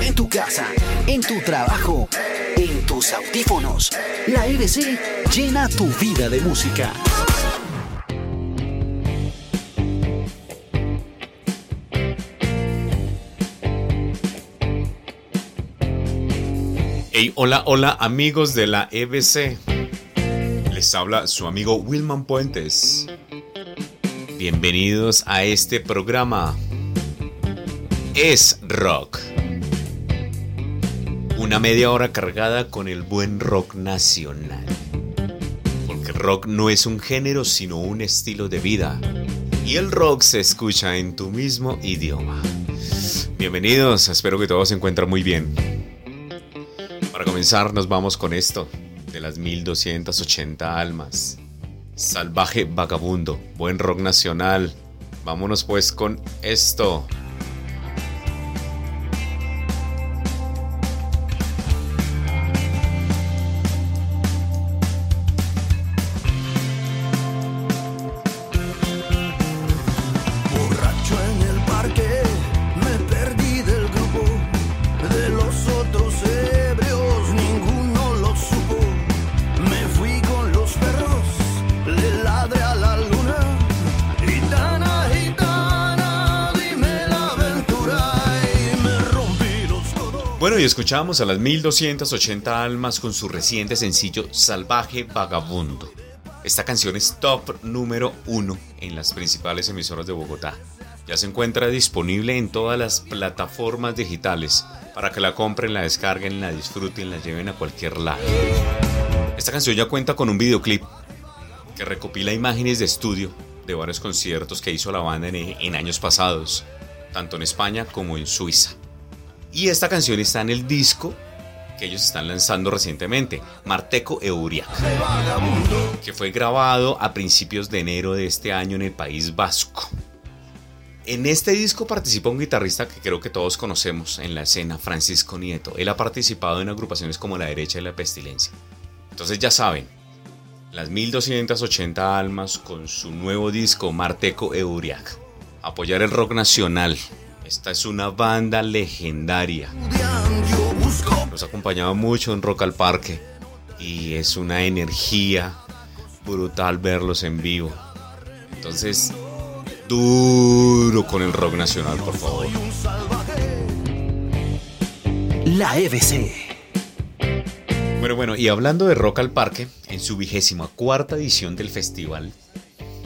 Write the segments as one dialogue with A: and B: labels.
A: en tu casa, en tu trabajo, en tus audífonos. La EBC llena tu vida de música.
B: Hey, hola, hola amigos de la EBC. Les habla su amigo Wilman Puentes. Bienvenidos a este programa. Es rock. Una media hora cargada con el buen rock nacional. Porque rock no es un género, sino un estilo de vida. Y el rock se escucha en tu mismo idioma. Bienvenidos, espero que todos se encuentren muy bien. Para comenzar, nos vamos con esto, de las 1280 almas. Salvaje vagabundo, buen rock nacional. Vámonos pues con esto. Y escuchamos a las 1280 almas con su reciente sencillo Salvaje Vagabundo. Esta canción es top número uno en las principales emisoras de Bogotá. Ya se encuentra disponible en todas las plataformas digitales para que la compren, la descarguen, la disfruten, la lleven a cualquier lado. Esta canción ya cuenta con un videoclip que recopila imágenes de estudio de varios conciertos que hizo la banda en, en años pasados, tanto en España como en Suiza. Y esta canción está en el disco que ellos están lanzando recientemente, Marteco Euriac, que fue grabado a principios de enero de este año en el País Vasco. En este disco participa un guitarrista que creo que todos conocemos en la escena, Francisco Nieto. Él ha participado en agrupaciones como La Derecha y La Pestilencia. Entonces ya saben, las 1280 almas con su nuevo disco Marteco Euriac. Apoyar el rock nacional, esta es una banda legendaria. Nos acompañaba mucho en Rock al Parque y es una energía brutal verlos en vivo. Entonces, duro con el rock nacional, por favor.
A: La EBC.
B: Bueno, bueno, y hablando de Rock al Parque, en su vigésima cuarta edición del festival,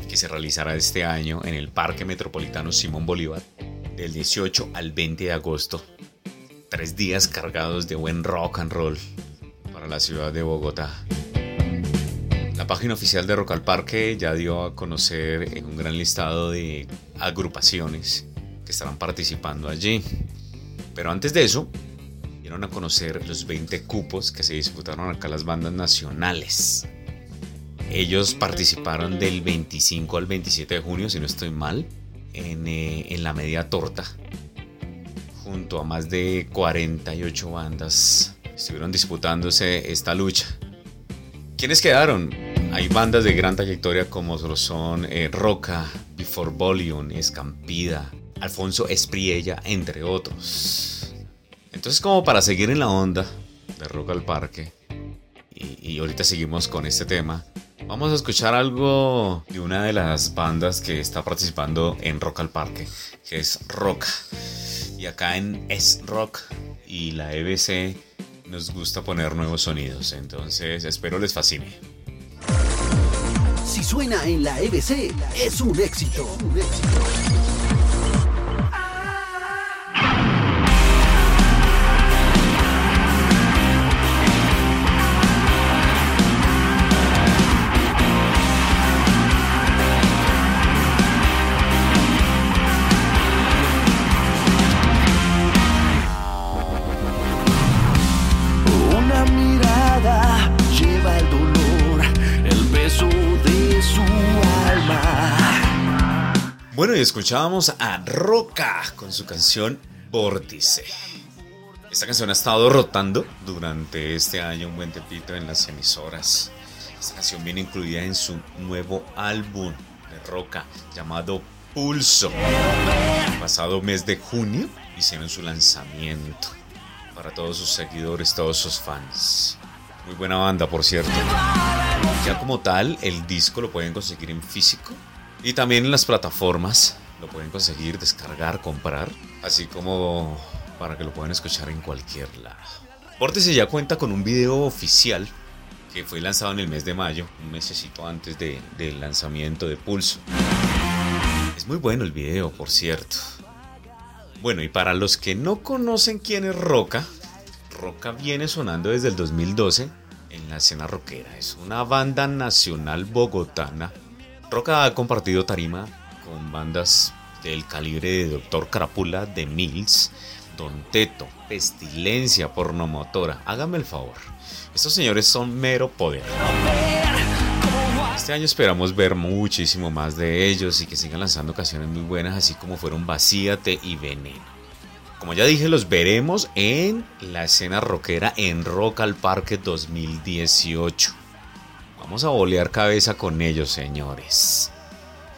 B: que se realizará este año en el Parque Metropolitano Simón Bolívar, del 18 al 20 de agosto. Tres días cargados de buen rock and roll para la ciudad de Bogotá. La página oficial de Rock al Parque ya dio a conocer un gran listado de agrupaciones que estarán participando allí. Pero antes de eso, dieron a conocer los 20 cupos que se disputaron acá las bandas nacionales. Ellos participaron del 25 al 27 de junio, si no estoy mal, eh, en, la media torta, junto a más de 48 bandas, estuvieron disputándose esta lucha. ¿Quiénes quedaron? Hay bandas de gran trayectoria como son eh, Roca, Before Volume, Escampida, Alfonso Espriella, entre otros. Entonces como para seguir en la onda de Rock al Parque, y, y ahorita seguimos con este tema, Vamos a escuchar algo de una de las bandas que está participando en Rock al Parque, que es Rock. Y acá en Es Rock y la EBC nos gusta poner nuevos sonidos, entonces espero les fascine.
A: Si suena en la EBC, es un éxito. Es un éxito.
B: Bueno, y escuchábamos a Roca con su canción Vórtice. Esta canción ha estado rotando durante este año un buen tempito en las emisoras. Esta canción viene incluida en su nuevo álbum de Roca llamado Pulso. El pasado mes de junio hicieron su lanzamiento. para todos sus seguidores, todos sus fans. Muy buena banda, por cierto. Ya como tal, el disco lo pueden conseguir en físico y también en las plataformas. Lo pueden conseguir, descargar, comprar, así como para que lo puedan escuchar en cualquier lado. Vórtice ya cuenta con un video oficial que fue lanzado en el mes de mayo, un mesecito antes del lanzamiento de Pulso. Es muy bueno el video, por cierto. Bueno, y para los que no conocen quién es Roca, Roca viene sonando desde el 2012 en la escena rockera. Es una banda nacional bogotana. Roca ha compartido tarima con bandas del calibre de Doctor Carapula, de Mills, Don Teto, Pestilencia, Pornomotora. Hágame el favor. Estos señores son mero poder. Este año esperamos ver muchísimo más de ellos y que sigan lanzando canciones muy buenas, así como fueron Vacíate y Veneno. Como ya dije, los veremos en la escena rockera en Rock al Parque 2018. Vamos a bolear cabeza con ellos, señores.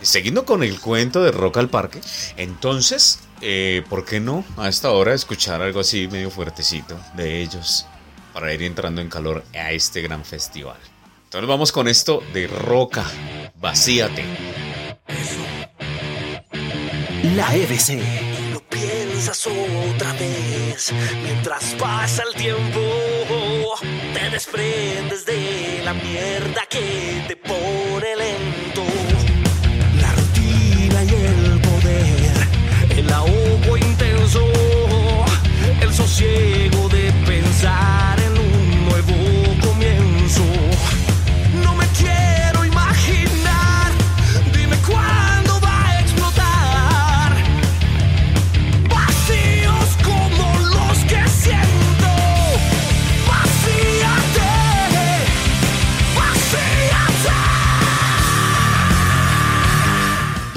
B: Siguiendo con el cuento de Rock al Parque, entonces, eh, ¿por qué no a esta hora escuchar algo así medio fuertecito de ellos para ir entrando en calor a este gran festival? Entonces vamos con esto de Roca, vacíate.
A: La EBC.
C: Lo piensas otra vez mientras pasa el tiempo. Te desprendes de la mierda que te pone lento. La rutina y el poder, el ahogo intenso, el sosiego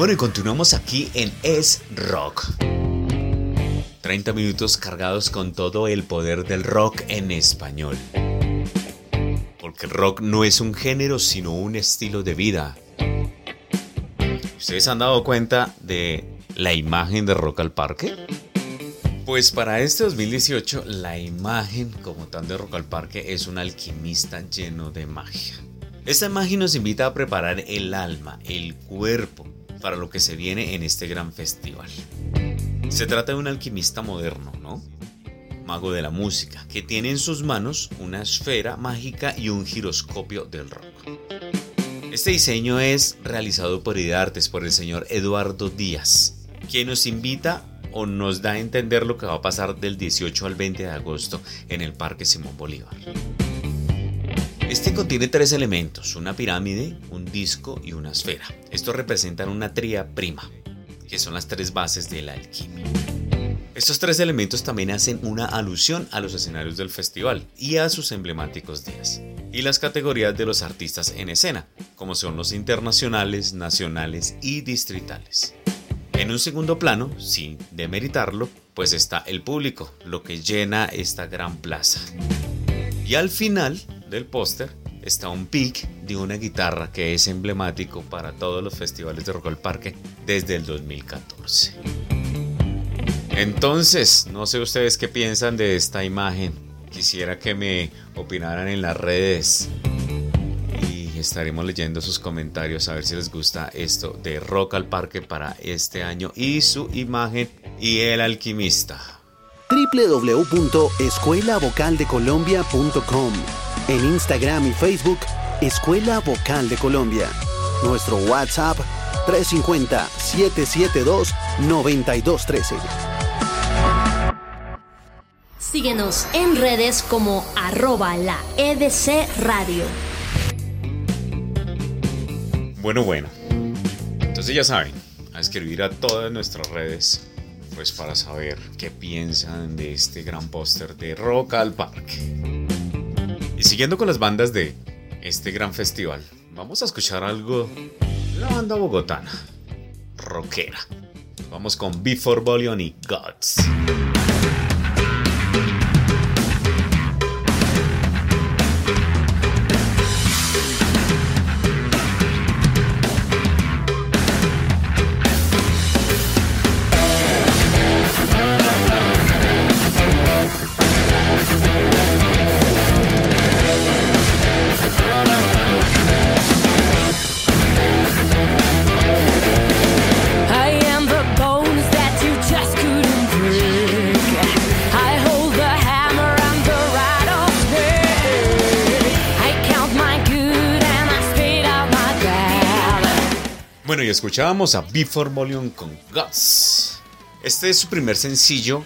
B: Bueno, y continuamos aquí en Es Rock. 30 minutos cargados con todo el poder del rock en español. Porque el rock no es un género, sino un estilo de vida. ¿Ustedes han dado cuenta de la imagen de Rock al Parque? Pues para este 2018 la imagen como tal de Rock al Parque es un alquimista lleno de magia. Esta imagen nos invita a preparar el alma, el cuerpo, para lo que se viene en este gran festival. Se trata de un alquimista moderno, ¿no? Mago de la música, que tiene en sus manos una esfera mágica y un giroscopio del rock. Este diseño es realizado por Idartes, por el señor Eduardo Díaz, quien nos invita o nos da a entender lo que va a pasar del 18 al 20 de agosto en el Parque Simón Bolívar. Este contiene tres elementos, una pirámide, un disco y una esfera. Estos representan una tría prima, que son las tres bases de la alquimia. Estos tres elementos también hacen una alusión a los escenarios del festival y a sus emblemáticos días, y las categorías de los artistas en escena, como son los internacionales, nacionales y distritales. En un segundo plano, sin demeritarlo, pues está el público, lo que llena esta gran plaza. Y al final del póster está un pic de una guitarra que es emblemático para todos los festivales de Rock al Parque desde el 2014. Entonces, no sé ustedes qué piensan de esta imagen. Quisiera que me opinaran en las redes. Y estaremos leyendo sus comentarios a ver si les gusta esto de Rock al Parque para este año y su imagen y el alquimista.
A: www.escuelavocaldecolombia.com En Instagram y Facebook, Escuela Vocal de Colombia. Nuestro WhatsApp 350-772-9213.
D: Síguenos en redes como arroba la EDC Radio.
B: Bueno, bueno. Entonces ya saben, a escribir a todas nuestras redes, pues para saber qué piensan de este gran póster de Rock al Parque. Y siguiendo con las bandas de este gran festival, vamos a escuchar algo de la banda bogotana, rockera. Vamos con Before Bolion y Gods. Escuchábamos a Before Volume con Guts. Este es su primer sencillo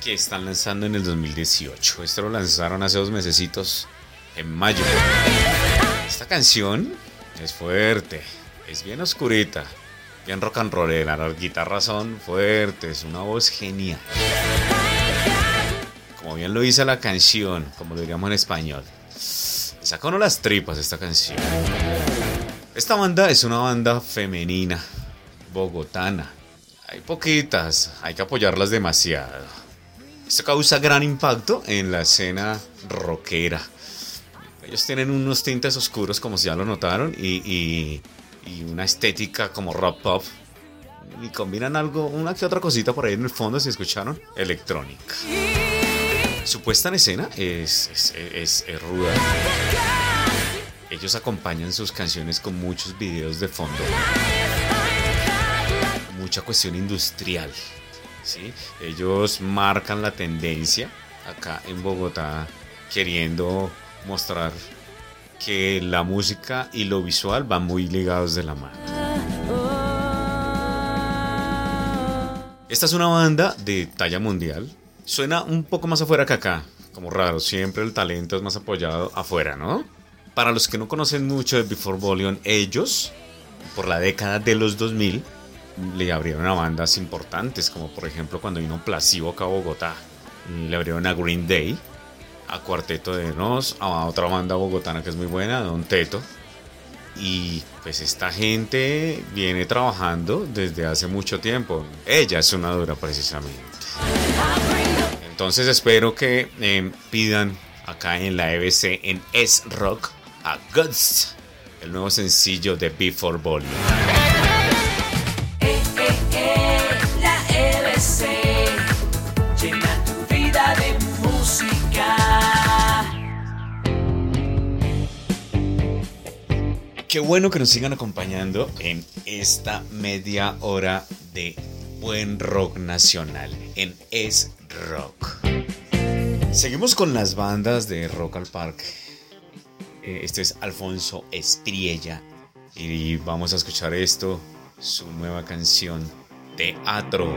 B: que están lanzando en el 2018. Esto lo lanzaron hace dos mesecitos, en mayo. Esta canción es fuerte, es bien oscurita, bien rock and rollera. Las guitarras son fuertes, una voz genial. Como bien lo dice la canción, como lo diríamos en español. Saca uno las tripas esta canción. Esta banda es una banda femenina, bogotana. Hay poquitas, hay que apoyarlas demasiado. Esto causa gran impacto en la escena rockera. Ellos tienen unos tintes oscuros, como ya lo notaron, y, y- una estética como rock pop. Y combinan algo, una que otra cosita por ahí en el fondo, si escucharon, electrónica. Su puesta en escena es, es, es- es ruda. Ellos acompañan sus canciones con muchos videos de fondo. Mucha cuestión industrial. ¿sí? Ellos marcan la tendencia acá en Bogotá queriendo mostrar que la música y lo visual van muy ligados de la mano. Esta es una banda de talla mundial. Suena un poco más afuera que acá. Como raro, siempre el talento es más apoyado afuera, ¿no? Para los que no conocen mucho de Before Volume, ellos, por la década de los 2000, le abrieron a bandas importantes, como por ejemplo cuando vino Placebo acá a Bogotá. Le abrieron a Green Day, a Cuarteto de Nos, a otra banda bogotana que es muy buena, Don Teto. Y pues esta gente viene trabajando desde hace mucho tiempo. Ella es una dura precisamente. Entonces espero que eh, pidan acá en la EBC en S-Rock a Guts, el nuevo sencillo de Before Volume. Qué bueno que nos sigan acompañando en esta media hora de buen rock nacional en Es Rock. Seguimos con las bandas de Rock al Parque. Eh, Este es Alfonso Espriella y vamos a escuchar esto, su nueva canción, Teatro.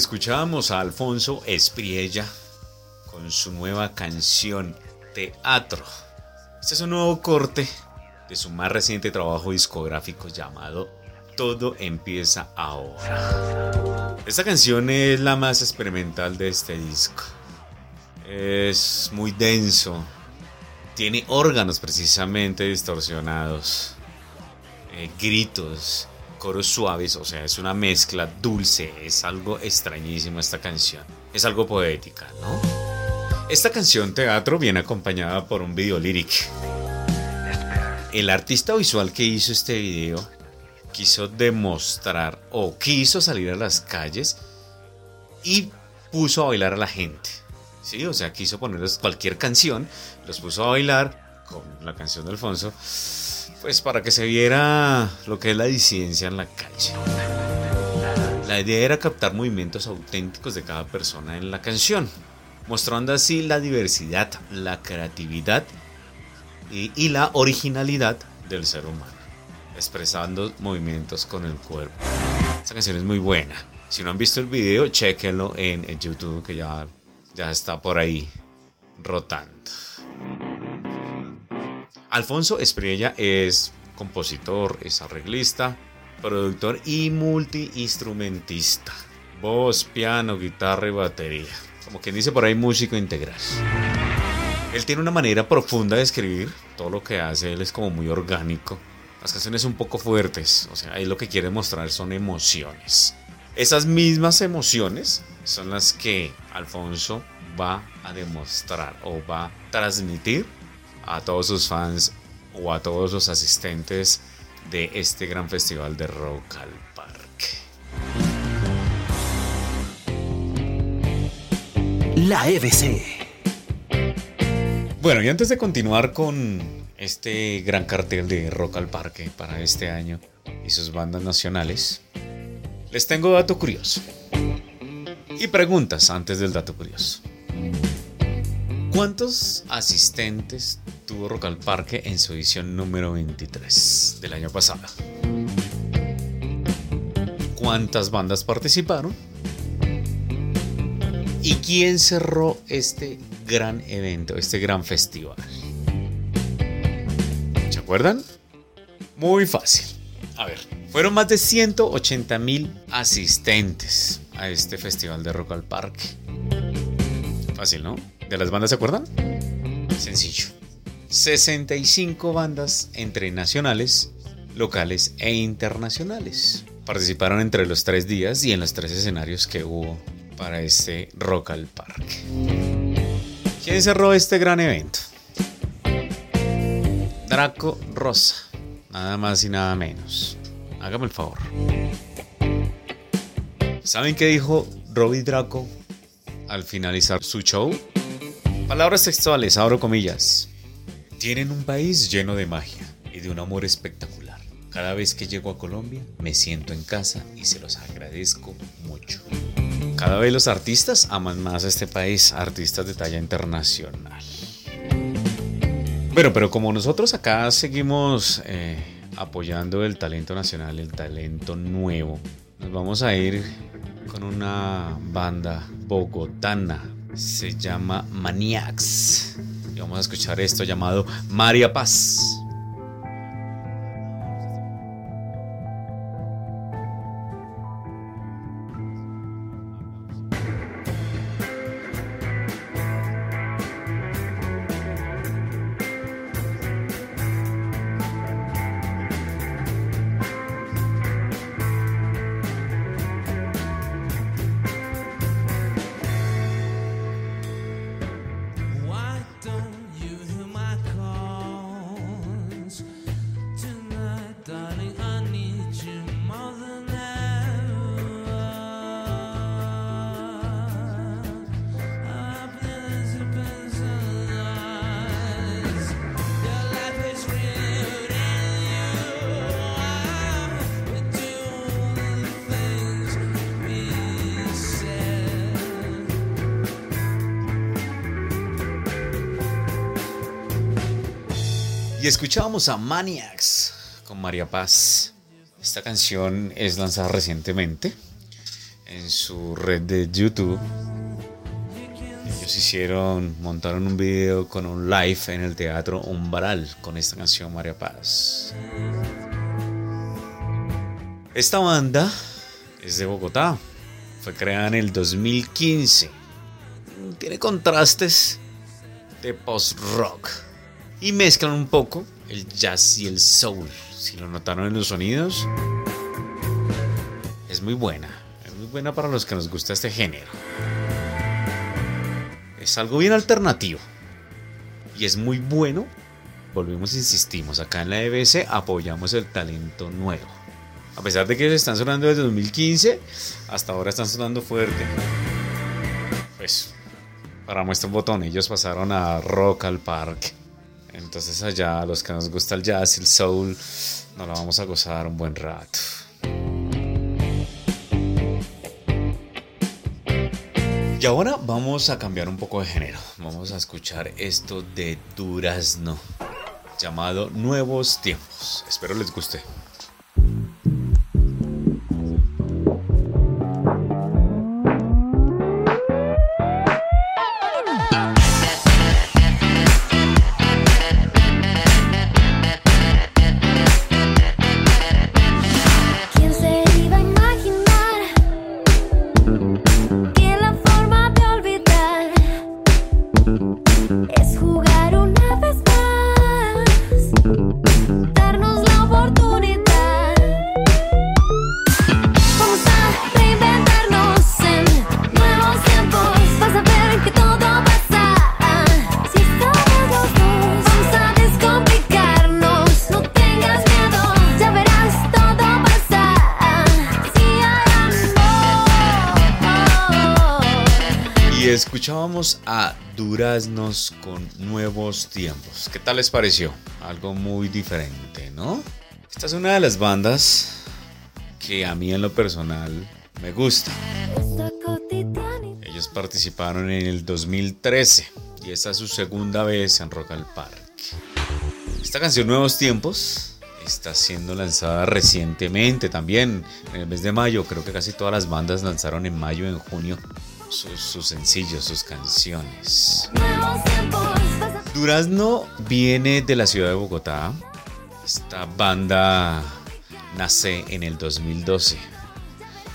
B: Escuchábamos a Alfonso Espriella con su nueva canción Teatro. Este es un nuevo corte de su más reciente trabajo discográfico llamado Todo empieza ahora. Esta canción es la más experimental de este disco. Es muy denso. Tiene órganos precisamente distorsionados. eh, gritos, coros suaves, o sea, es una mezcla dulce, es algo extrañísimo esta canción. Es algo poética, ¿no? Esta canción teatro viene acompañada por un video lyric. El artista visual que hizo este video quiso demostrar o quiso salir a las calles y puso a bailar a la gente. Sí, o sea, quiso ponerles cualquier canción, los puso a bailar con la canción de Alfonso, pues para que se viera lo que es la disidencia en la calle. La idea era captar movimientos auténticos de cada persona en la canción, mostrando así la diversidad, la creatividad y, la originalidad del ser humano, expresando movimientos con el cuerpo. Esta canción es muy buena. Si no han visto el video, chequenlo en, en YouTube que ya, ya está por ahí rotando. Alfonso Espriella es compositor, es arreglista, productor y multiinstrumentista. Voz, piano, guitarra y batería. Como quien dice por ahí, músico integral. Él tiene una manera profunda de escribir. Todo lo que hace él es como muy orgánico. Las canciones un poco fuertes. O sea, ahí lo que quiere mostrar son emociones. Esas mismas emociones son las que Alfonso va a demostrar o va a transmitir a todos sus fans o a todos los asistentes de este gran festival de rock al parque.
A: La EBC.
B: Bueno, y antes de continuar con este gran cartel de Rock al Parque para este año y sus bandas nacionales, les tengo dato curioso. Y preguntas antes del dato curioso. ¿Cuántos asistentes tuvo Rock al Parque en su edición número 23 del año pasado? ¿Cuántas bandas participaron? ¿Y quién cerró este gran evento, este gran festival? ¿Se acuerdan? Muy fácil. A ver, fueron más de 180 mil asistentes a este festival de Rock al Parque. Fácil, ¿no? ¿De las bandas se acuerdan? Sencillo. 65 bandas entre nacionales, locales e internacionales. Participaron entre los tres días y en los tres escenarios que hubo para este Rock al Parque. ¿Quién cerró este gran evento? Draco Rosa. Nada más y nada menos. Hágame el favor. ¿Saben qué dijo Robbie Draco al finalizar su show? Palabras textuales, abro comillas. Tienen un país lleno de magia y de un amor espectacular. Cada vez que llego a Colombia me siento en casa y se los agradezco mucho. Cada vez los artistas aman más a este país, artistas de talla internacional. Bueno, pero como nosotros acá seguimos eh, apoyando el talento nacional, el talento nuevo, nos vamos a ir con una banda bogotana. Se llama Maniacs. Y vamos a escuchar esto llamado María Paz. Y escuchábamos a Maniacs con María Paz. Esta canción es lanzada recientemente en su red de YouTube. Ellos hicieron, montaron un video con un live en el teatro Umbral con esta canción María Paz. Esta banda es de Bogotá. Fue creada en el 2015. Tiene contrastes de post-rock y mezclan un poco el jazz y el soul. Si lo notaron en los sonidos, es muy buena. Es muy buena para los que nos gusta este género. Es algo bien alternativo. Y es muy bueno. Volvemos, insistimos, acá en la EBC apoyamos el talento nuevo. A pesar de que están sonando desde 2015, hasta ahora están sonando fuerte. Pues, para muestra un botón, ellos pasaron a Rock al Parque. Entonces allá los que nos gusta el jazz, el soul, nos la vamos a gozar un buen rato. Y ahora vamos a cambiar un poco de género. Vamos a escuchar esto de Durazno, llamado Nuevos Tiempos. Espero les guste.
E: Mm-hmm. A
B: Duraznos con nuevos tiempos. ¿Qué tal les pareció? Algo muy diferente, ¿no? Esta es una de las bandas que a mí en lo personal me gusta. Ellos participaron en el 2013 y esta es su segunda vez en Rock al Parque. Esta canción Nuevos Tiempos está siendo lanzada recientemente también en el mes de mayo. Creo que casi todas las bandas lanzaron en mayo en junio sus, sus sencillos, sus canciones. Durazno viene de la ciudad de Bogotá. Esta banda nace en el 2012.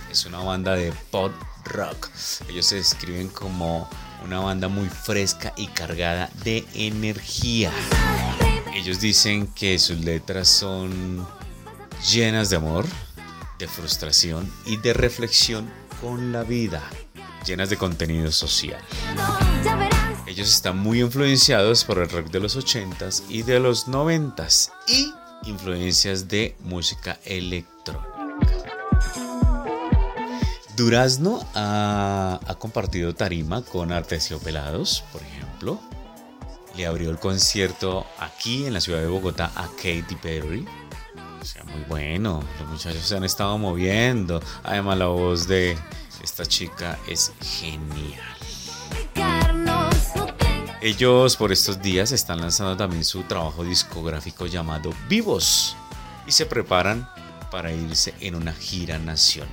B: Es una banda de pop rock. Ellos se describen como una banda muy fresca y cargada de energía. Ellos dicen que sus letras son llenas de amor, de frustración y de reflexión con la vida, llenas de contenido social. Ellos están muy influenciados por el rock de los 80s y de los 90s y influencias de música electrónica. Durazno ha, ha compartido tarima con Artesiopelados, por ejemplo. Le abrió el concierto aquí en la ciudad de Bogotá a Katy Perry. O sea, muy bueno. Los muchachos se han estado moviendo. Además, la voz de esta chica es genial. Ellos por estos días están lanzando también su trabajo discográfico llamado Vivos y se preparan para irse en una gira nacional.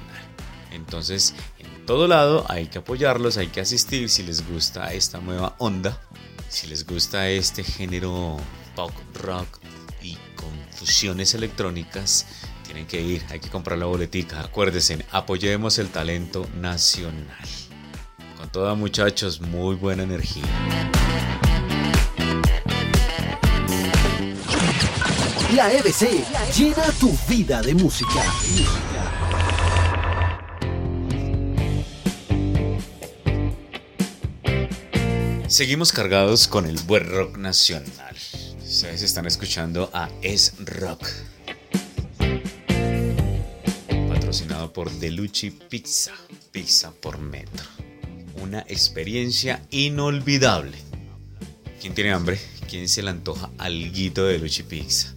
B: Entonces, en todo lado hay que apoyarlos, hay que asistir si les gusta esta nueva onda, si les gusta este género pop rock y con fusiones electrónicas. Tienen que ir, hay que comprar la boletica. Acuérdense, apoyemos el talento nacional. Con toda muchachos, muy buena energía.
A: La EBC llena tu vida de música.
B: Seguimos cargados con el buen rock nacional. Ustedes están escuchando a Es Rock. Por Deluchi Pizza. Pizza por metro. Una experiencia inolvidable. ¿Quién tiene hambre? ¿Quién se le antoja alguito de Deluchi Pizza?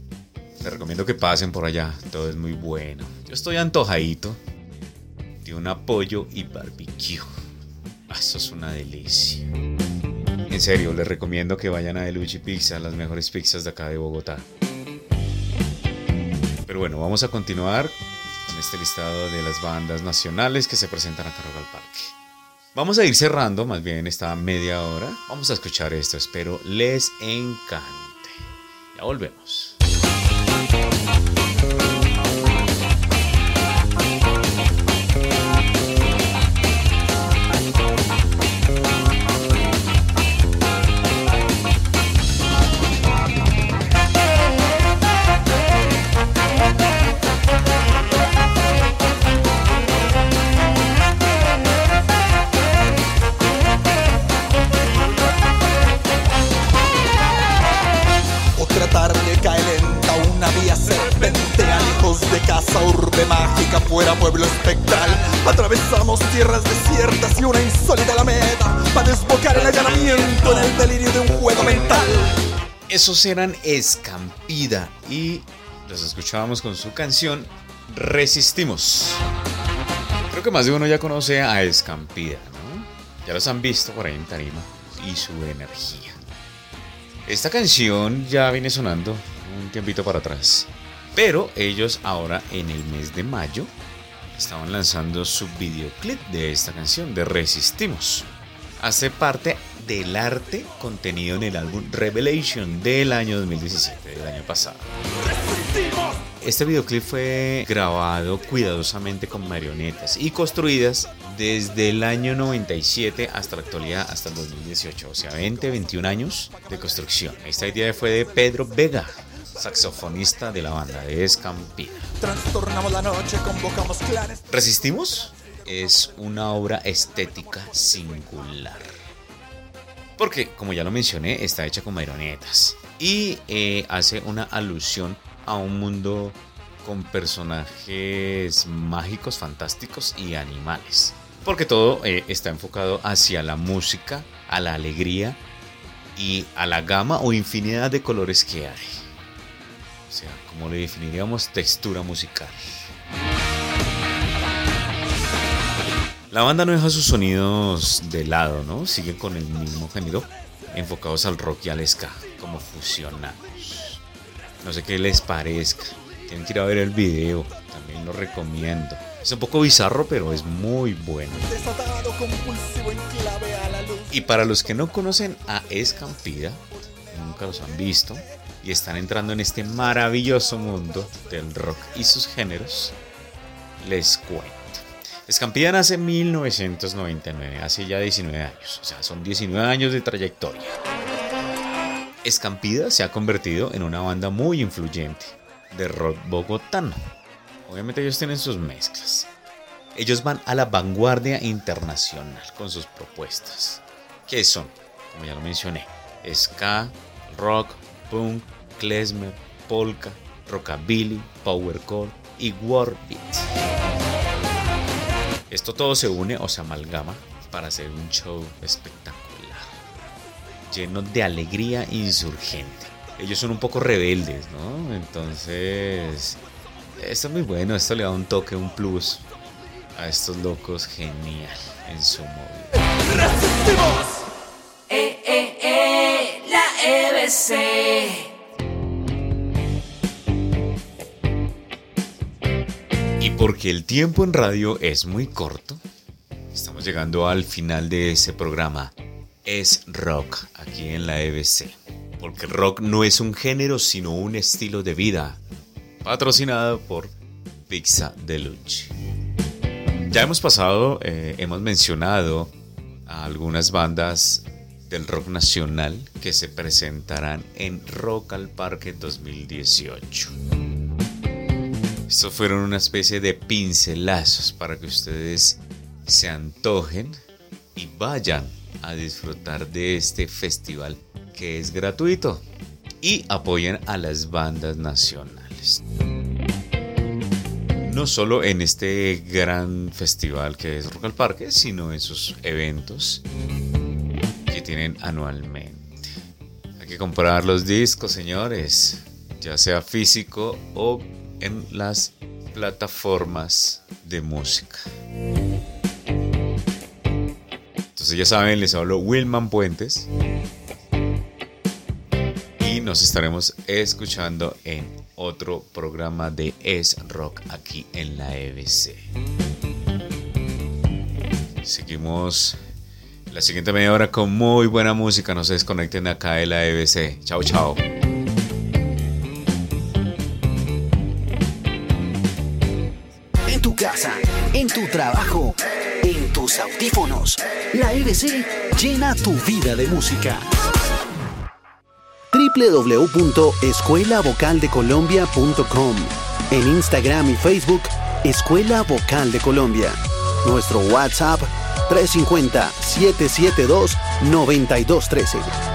B: Les recomiendo que pasen por allá. Todo es muy bueno. Yo estoy antojadito de un apoyo y barbecue. Ah, Eso es una delicia. En serio, les recomiendo que vayan a Deluchi Pizza, las mejores pizzas de acá de Bogotá. Pero bueno, vamos a continuar con este listado de las bandas nacionales que se presentan acá en al Parque. Vamos a ir cerrando más bien esta media hora. Vamos a escuchar esto, espero les encante. Ya volvemos. Eran Escampida y los escuchábamos con su canción Resistimos. Creo que más de uno ya conoce a Escampida, ¿no? Ya los han visto por ahí en Tarima y su energía. Esta canción ya viene sonando un tiempito para atrás. Pero ellos ahora en el mes de mayo estaban lanzando su videoclip de esta canción, de Resistimos. Hace parte del arte contenido en el álbum Revelation del año 2017, del año pasado. Este videoclip fue grabado cuidadosamente con marionetas y construidas desde el año 97 hasta la actualidad, hasta el 2018, o sea, 20, 21 años de construcción. Esta idea fue de Pedro Vega, saxofonista de la banda de
F: clanes
B: Resistimos es una obra estética singular. Porque, como ya lo mencioné, está hecha con marionetas y eh, hace una alusión a un mundo con personajes mágicos, fantásticos y animales. Porque todo eh, está enfocado hacia la música, a la alegría y a la gama o infinidad de colores que hay. O sea, como le definiríamos textura musical. La banda no deja sus sonidos de lado, ¿no? Siguen con el mismo género, enfocados al rock y al ska, como fusionados. No sé qué les parezca. Tienen que ir a ver el video, también lo recomiendo. Es un poco bizarro, pero es muy bueno. Y para los que no conocen a Escampida, nunca los han visto, y están entrando en este maravilloso mundo del rock y sus géneros, les cuento. Escampida nace en 1999, hace ya 19 años, o sea, son 19 años de trayectoria. Escampida se ha convertido en una banda muy influyente de rock bogotano. Obviamente ellos tienen sus mezclas. Ellos van a la vanguardia internacional con sus propuestas. Que son, como ya lo mencioné, ska, rock, punk, klezmer, polka, rockabilly, powercore y warbeat. Esto todo se une o se amalgama para hacer un show espectacular, lleno de alegría insurgente. Ellos son un poco rebeldes, ¿no? Entonces, esto es muy bueno, esto le da un toque, un plus a estos locos genial en su movida.
C: Eh, eh, eh, la EBC.
B: Porque el tiempo en radio es muy corto, estamos llegando al final de ese programa. Es rock aquí en la EBC. Porque el rock no es un género, sino un estilo de vida. Patrocinado por Pizza Deluxe. Ya hemos pasado, eh, hemos mencionado a algunas bandas del rock nacional que se presentarán en Rock al Parque 2018. Estos fueron una especie de pincelazos para que ustedes se antojen y vayan a disfrutar de este festival que es gratuito y apoyen a las bandas nacionales. No solo en este gran festival que es Rock al Parque, sino en sus eventos que tienen anualmente. Hay que comprar los discos, señores, ya sea físico o en las plataformas de música. Entonces ya saben, les hablo Wilman Puentes y nos estaremos escuchando en otro programa de Es Rock aquí en la EBC. Seguimos la siguiente media hora con muy buena música. No se desconecten acá de la EBC. Chao, chao.
A: En tu trabajo, en tus audífonos. La EBC llena tu vida de música. www.escuelavocaldecolombia.com En Instagram y Facebook, Escuela Vocal de Colombia. Nuestro WhatsApp 350-772-9213.